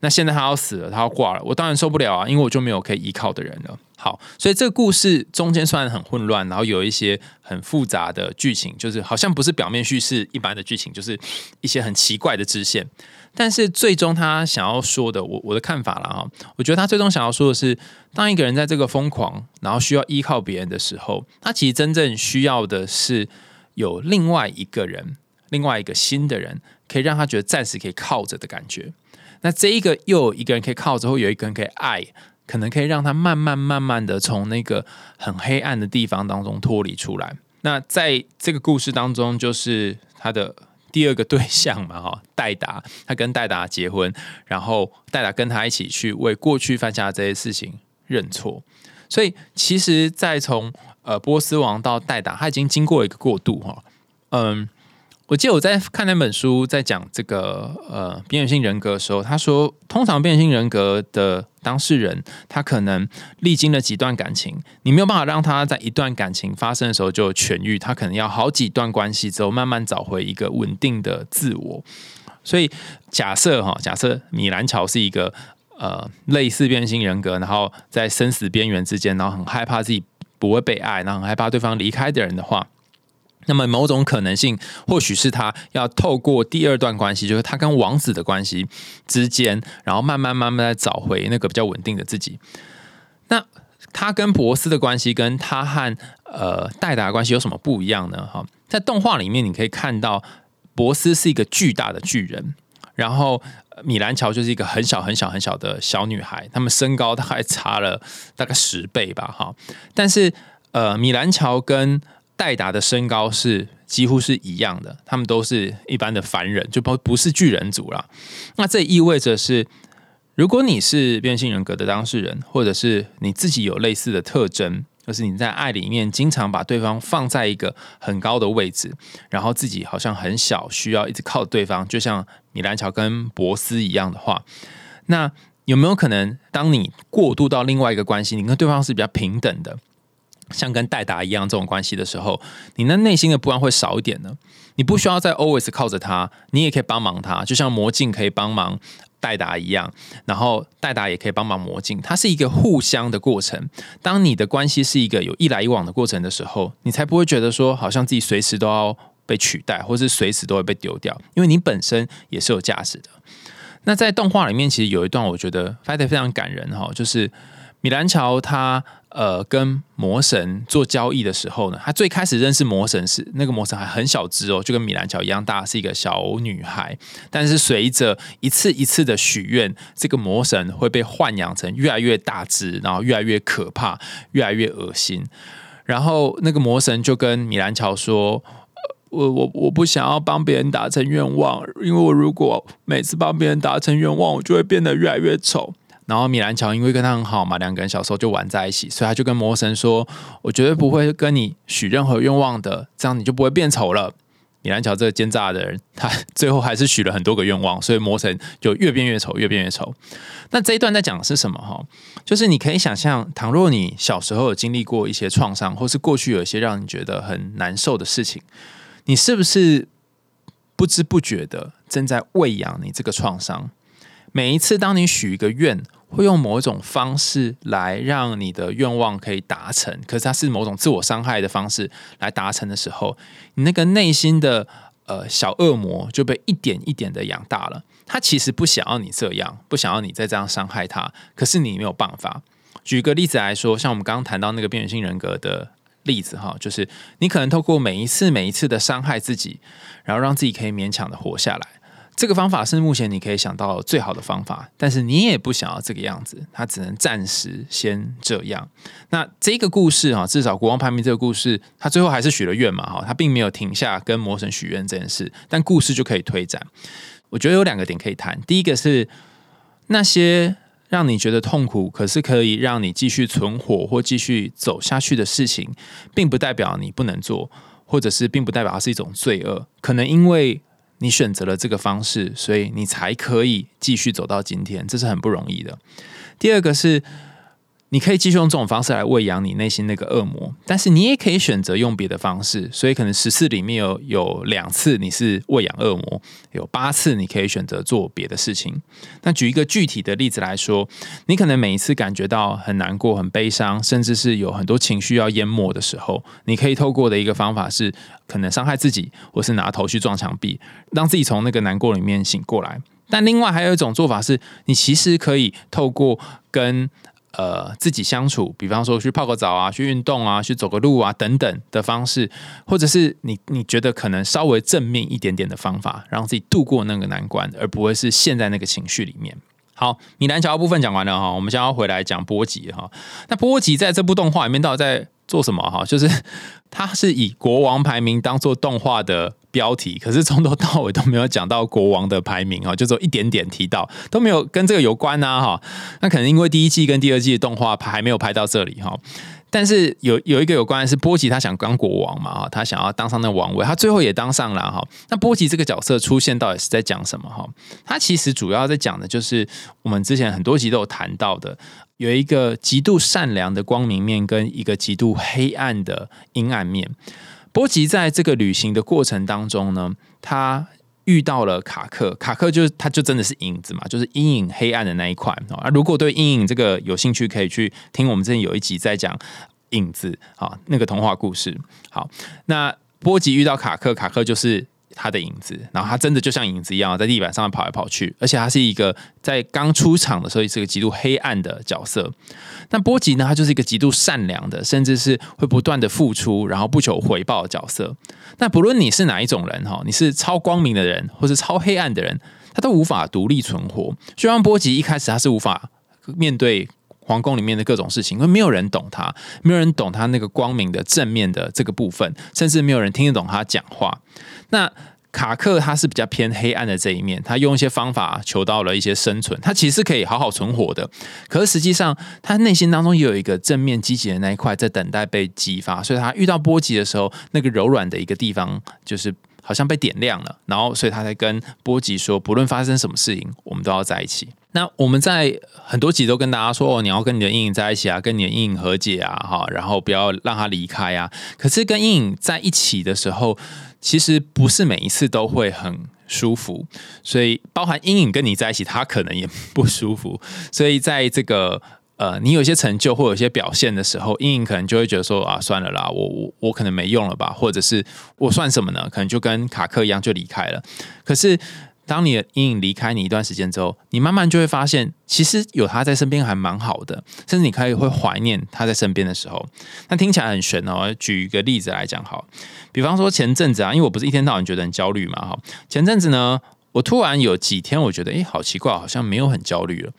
那现在他要死了，他要挂了，我当然受不了啊，因为我就没有可以依靠的人了。好，所以这个故事中间虽然很混乱，然后有一些很复杂的剧情，就是好像不是表面叙事一般的剧情，就是一些很奇怪的支线。但是最终他想要说的，我我的看法了哈，我觉得他最终想要说的是，当一个人在这个疯狂，然后需要依靠别人的时候，他其实真正需要的是有另外一个人，另外一个新的人，可以让他觉得暂时可以靠着的感觉。那这一个又有一个人可以靠着，或有一个人可以爱。可能可以让他慢慢慢慢的从那个很黑暗的地方当中脱离出来。那在这个故事当中，就是他的第二个对象嘛，哈，戴达，他跟戴达结婚，然后戴达跟他一起去为过去犯下的这些事情认错。所以，其实，在从呃波斯王到戴达，他已经经过一个过渡，哈，嗯。我记得我在看那本书，在讲这个呃边缘性人格的时候，他说，通常边缘性人格的当事人，他可能历经了几段感情，你没有办法让他在一段感情发生的时候就痊愈，他可能要好几段关系之后，慢慢找回一个稳定的自我。所以假设哈，假设米兰乔是一个呃类似变性人格，然后在生死边缘之间，然后很害怕自己不会被爱，然后很害怕对方离开的人的话。那么某种可能性，或许是他要透过第二段关系，就是他跟王子的关系之间，然后慢慢慢慢的找回那个比较稳定的自己。那他跟博斯的关系，跟他和呃戴达关系有什么不一样呢？哈，在动画里面你可以看到，博斯是一个巨大的巨人，然后米兰乔就是一个很小很小很小的小女孩，他们身高大概差了大概十倍吧，哈。但是呃，米兰乔跟戴达的身高是几乎是一样的，他们都是一般的凡人，就不不是巨人族了。那这意味着是如果你是变性人格的当事人，或者是你自己有类似的特征，就是你在爱里面经常把对方放在一个很高的位置，然后自己好像很小，需要一直靠对方，就像米兰乔跟博斯一样的话，那有没有可能，当你过渡到另外一个关系，你跟对方是比较平等的？像跟戴达一样这种关系的时候，你那内心的不安会少一点呢？你不需要再 always 靠着他，你也可以帮忙他，就像魔镜可以帮忙戴达一样，然后戴达也可以帮忙魔镜，它是一个互相的过程。当你的关系是一个有一来一往的过程的时候，你才不会觉得说好像自己随时都要被取代，或是随时都会被丢掉，因为你本身也是有价值的。那在动画里面，其实有一段我觉得拍的非常感人哈，就是米兰乔他。呃，跟魔神做交易的时候呢，他最开始认识魔神时，那个魔神还很小只哦，就跟米兰乔一样大，是一个小女孩。但是随着一次一次的许愿，这个魔神会被豢养成越来越大只，然后越来越可怕，越来越恶心。然后那个魔神就跟米兰乔说：“我我我不想要帮别人达成愿望，因为我如果每次帮别人达成愿望，我就会变得越来越丑。”然后米兰乔因为跟他很好嘛，两个人小时候就玩在一起，所以他就跟魔神说：“我绝对不会跟你许任何愿望的，这样你就不会变丑了。”米兰乔这个奸诈的人，他最后还是许了很多个愿望，所以魔神就越变越丑，越变越丑。那这一段在讲的是什么？哈，就是你可以想象，倘若你小时候有经历过一些创伤，或是过去有一些让你觉得很难受的事情，你是不是不知不觉的正在喂养你这个创伤？每一次当你许一个愿。会用某一种方式来让你的愿望可以达成，可是它是某种自我伤害的方式来达成的时候，你那个内心的呃小恶魔就被一点一点的养大了。他其实不想要你这样，不想要你再这样伤害他，可是你没有办法。举个例子来说，像我们刚刚谈到那个边缘性人格的例子哈，就是你可能透过每一次每一次的伤害自己，然后让自己可以勉强的活下来。这个方法是目前你可以想到最好的方法，但是你也不想要这个样子，他只能暂时先这样。那这个故事啊，至少国王排名这个故事，他最后还是许了愿嘛，哈，他并没有停下跟魔神许愿这件事，但故事就可以推展。我觉得有两个点可以谈，第一个是那些让你觉得痛苦，可是可以让你继续存活或继续走下去的事情，并不代表你不能做，或者是并不代表它是一种罪恶，可能因为。你选择了这个方式，所以你才可以继续走到今天，这是很不容易的。第二个是。你可以继续用这种方式来喂养你内心那个恶魔，但是你也可以选择用别的方式。所以可能十次里面有有两次你是喂养恶魔，有八次你可以选择做别的事情。那举一个具体的例子来说，你可能每一次感觉到很难过、很悲伤，甚至是有很多情绪要淹没的时候，你可以透过的一个方法是，可能伤害自己，或是拿头去撞墙壁，让自己从那个难过里面醒过来。但另外还有一种做法是，你其实可以透过跟呃，自己相处，比方说去泡个澡啊，去运动啊，去走个路啊，等等的方式，或者是你你觉得可能稍微正面一点点的方法，让自己度过那个难关，而不会是陷在那个情绪里面。好，米兰桥部分讲完了哈，我们现在要回来讲波吉哈。那波吉在这部动画里面到底在做什么哈？就是他是以国王排名当做动画的。标题可是从头到尾都没有讲到国王的排名哦，就只有一点点提到，都没有跟这个有关呐哈。那可能因为第一季跟第二季的动画还没有拍到这里哈。但是有有一个有关的是波吉，他想当国王嘛哈，他想要当上那王位，他最后也当上了哈。那波吉这个角色出现到底是在讲什么哈？他其实主要在讲的就是我们之前很多集都有谈到的，有一个极度善良的光明面跟一个极度黑暗的阴暗面。波吉在这个旅行的过程当中呢，他遇到了卡克，卡克就是他就真的是影子嘛，就是阴影黑暗的那一块啊。如果对阴影这个有兴趣，可以去听我们之前有一集在讲影子啊，那个童话故事。好，那波吉遇到卡克，卡克就是。他的影子，然后他真的就像影子一样在地板上面跑来跑去，而且他是一个在刚出场的时候是个极度黑暗的角色。那波吉呢，他就是一个极度善良的，甚至是会不断的付出，然后不求回报的角色。那不论你是哪一种人哈，你是超光明的人，或是超黑暗的人，他都无法独立存活。虽然波吉一开始他是无法面对皇宫里面的各种事情，因为没有人懂他，没有人懂他那个光明的正面的这个部分，甚至没有人听得懂他讲话。那卡克他是比较偏黑暗的这一面，他用一些方法求到了一些生存，他其实可以好好存活的。可是实际上，他内心当中也有一个正面积极的那一块在等待被激发，所以他遇到波及的时候，那个柔软的一个地方就是好像被点亮了，然后所以他才跟波吉说，不论发生什么事情，我们都要在一起。那我们在很多集都跟大家说，哦，你要跟你的阴影在一起啊，跟你的阴影和解啊，哈，然后不要让他离开啊。可是跟阴影在一起的时候，其实不是每一次都会很舒服，所以包含阴影跟你在一起，他可能也不舒服。所以在这个呃，你有些成就或有些表现的时候，阴影可能就会觉得说啊，算了啦，我我我可能没用了吧，或者是我算什么呢？可能就跟卡克一样就离开了。可是。当你的阴影离开你一段时间之后，你慢慢就会发现，其实有他在身边还蛮好的，甚至你可以会怀念他在身边的时候。那听起来很玄哦。举一个例子来讲，好，比方说前阵子啊，因为我不是一天到晚觉得很焦虑嘛，哈，前阵子呢，我突然有几天我觉得，哎，好奇怪，好像没有很焦虑了，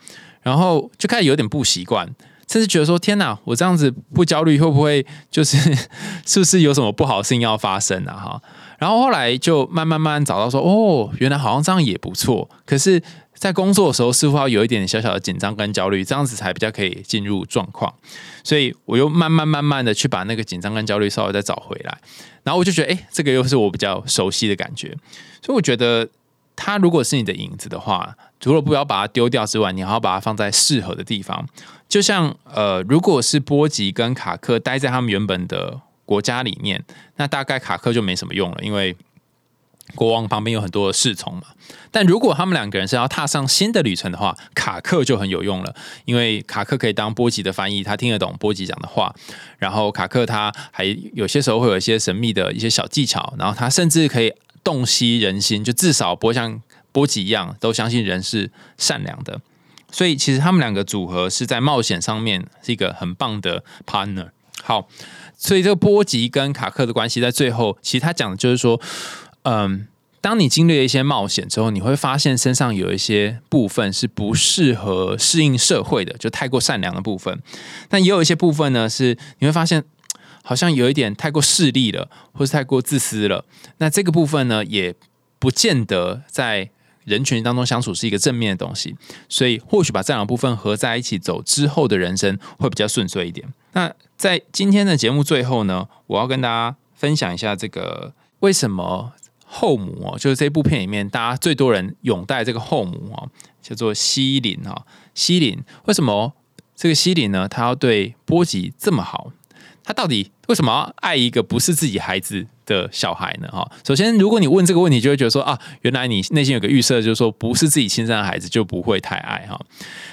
然后就开始有点不习惯，甚至觉得说，天哪，我这样子不焦虑会不会就是 是不是有什么不好的事情要发生啊？哈。然后后来就慢慢慢找到说，哦，原来好像这样也不错。可是，在工作的时候，似乎要有一点小小的紧张跟焦虑，这样子才比较可以进入状况。所以，我又慢慢慢慢的去把那个紧张跟焦虑稍微再找回来。然后我就觉得，哎，这个又是我比较熟悉的感觉。所以，我觉得，它如果是你的影子的话，除了不要把它丢掉之外，你还要把它放在适合的地方。就像，呃，如果是波吉跟卡克待在他们原本的。国家里面，那大概卡克就没什么用了，因为国王旁边有很多的侍从嘛。但如果他们两个人是要踏上新的旅程的话，卡克就很有用了，因为卡克可以当波吉的翻译，他听得懂波吉讲的话。然后卡克他还有些时候会有一些神秘的一些小技巧，然后他甚至可以洞悉人心，就至少不会像波吉一样都相信人是善良的。所以其实他们两个组合是在冒险上面是一个很棒的 partner。好。所以这个波吉跟卡克的关系，在最后，其实他讲的就是说，嗯，当你经历了一些冒险之后，你会发现身上有一些部分是不适合适应社会的，就太过善良的部分。但也有一些部分呢，是你会发现好像有一点太过势利了，或是太过自私了。那这个部分呢，也不见得在。人群当中相处是一个正面的东西，所以或许把这两部分合在一起走之后的人生会比较顺遂一点。那在今天的节目最后呢，我要跟大家分享一下这个为什么后母哦，就是这部片里面大家最多人拥戴这个后母哦，叫做西林啊，西林为什么这个西林呢？他要对波吉这么好？他到底为什么要爱一个不是自己孩子的小孩呢？哈，首先，如果你问这个问题，就会觉得说啊，原来你内心有个预设，就是说不是自己亲生的孩子就不会太爱哈。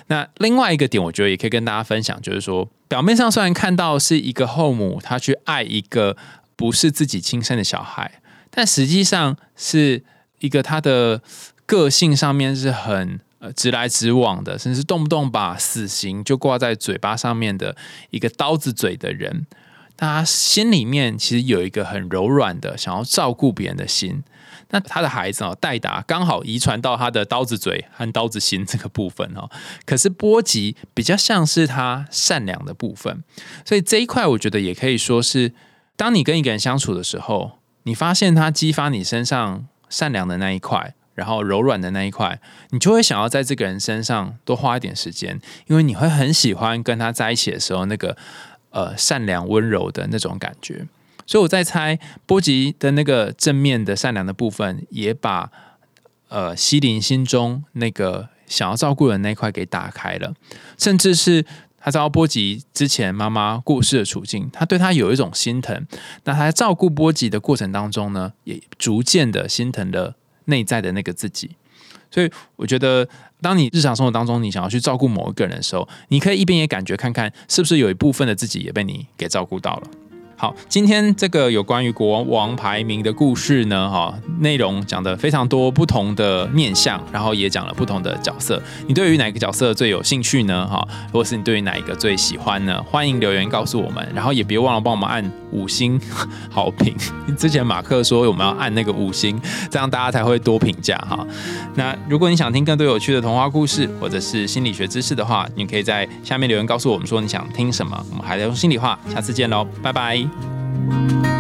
那另外一个点，我觉得也可以跟大家分享，就是说，表面上虽然看到是一个后母，她去爱一个不是自己亲生的小孩，但实际上是一个他的个性上面是很。呃，直来直往的，甚至动不动把死刑就挂在嘴巴上面的一个刀子嘴的人，他心里面其实有一个很柔软的想要照顾别人的心。那他的孩子哦，戴达刚好遗传到他的刀子嘴和刀子心这个部分哦。可是波吉比较像是他善良的部分，所以这一块我觉得也可以说是，当你跟一个人相处的时候，你发现他激发你身上善良的那一块。然后柔软的那一块，你就会想要在这个人身上多花一点时间，因为你会很喜欢跟他在一起的时候那个呃善良温柔的那种感觉。所以我在猜波吉的那个正面的善良的部分，也把呃西林心中那个想要照顾人那块给打开了，甚至是他知道波吉之前妈妈过世的处境，他对他有一种心疼。那他在照顾波吉的过程当中呢，也逐渐的心疼了。内在的那个自己，所以我觉得，当你日常生活当中你想要去照顾某一个人的时候，你可以一边也感觉看看，是不是有一部分的自己也被你给照顾到了。好，今天这个有关于国王排名的故事呢，哈，内容讲的非常多不同的面相，然后也讲了不同的角色。你对于哪个角色最有兴趣呢？哈，如果是你对于哪一个最喜欢呢？欢迎留言告诉我们，然后也别忘了帮我们按五星好评。之前马克说我们要按那个五星，这样大家才会多评价哈。那如果你想听更多有趣的童话故事或者是心理学知识的话，你可以在下面留言告诉我们说你想听什么，我们还在用心里话。下次见喽，拜拜。Bye.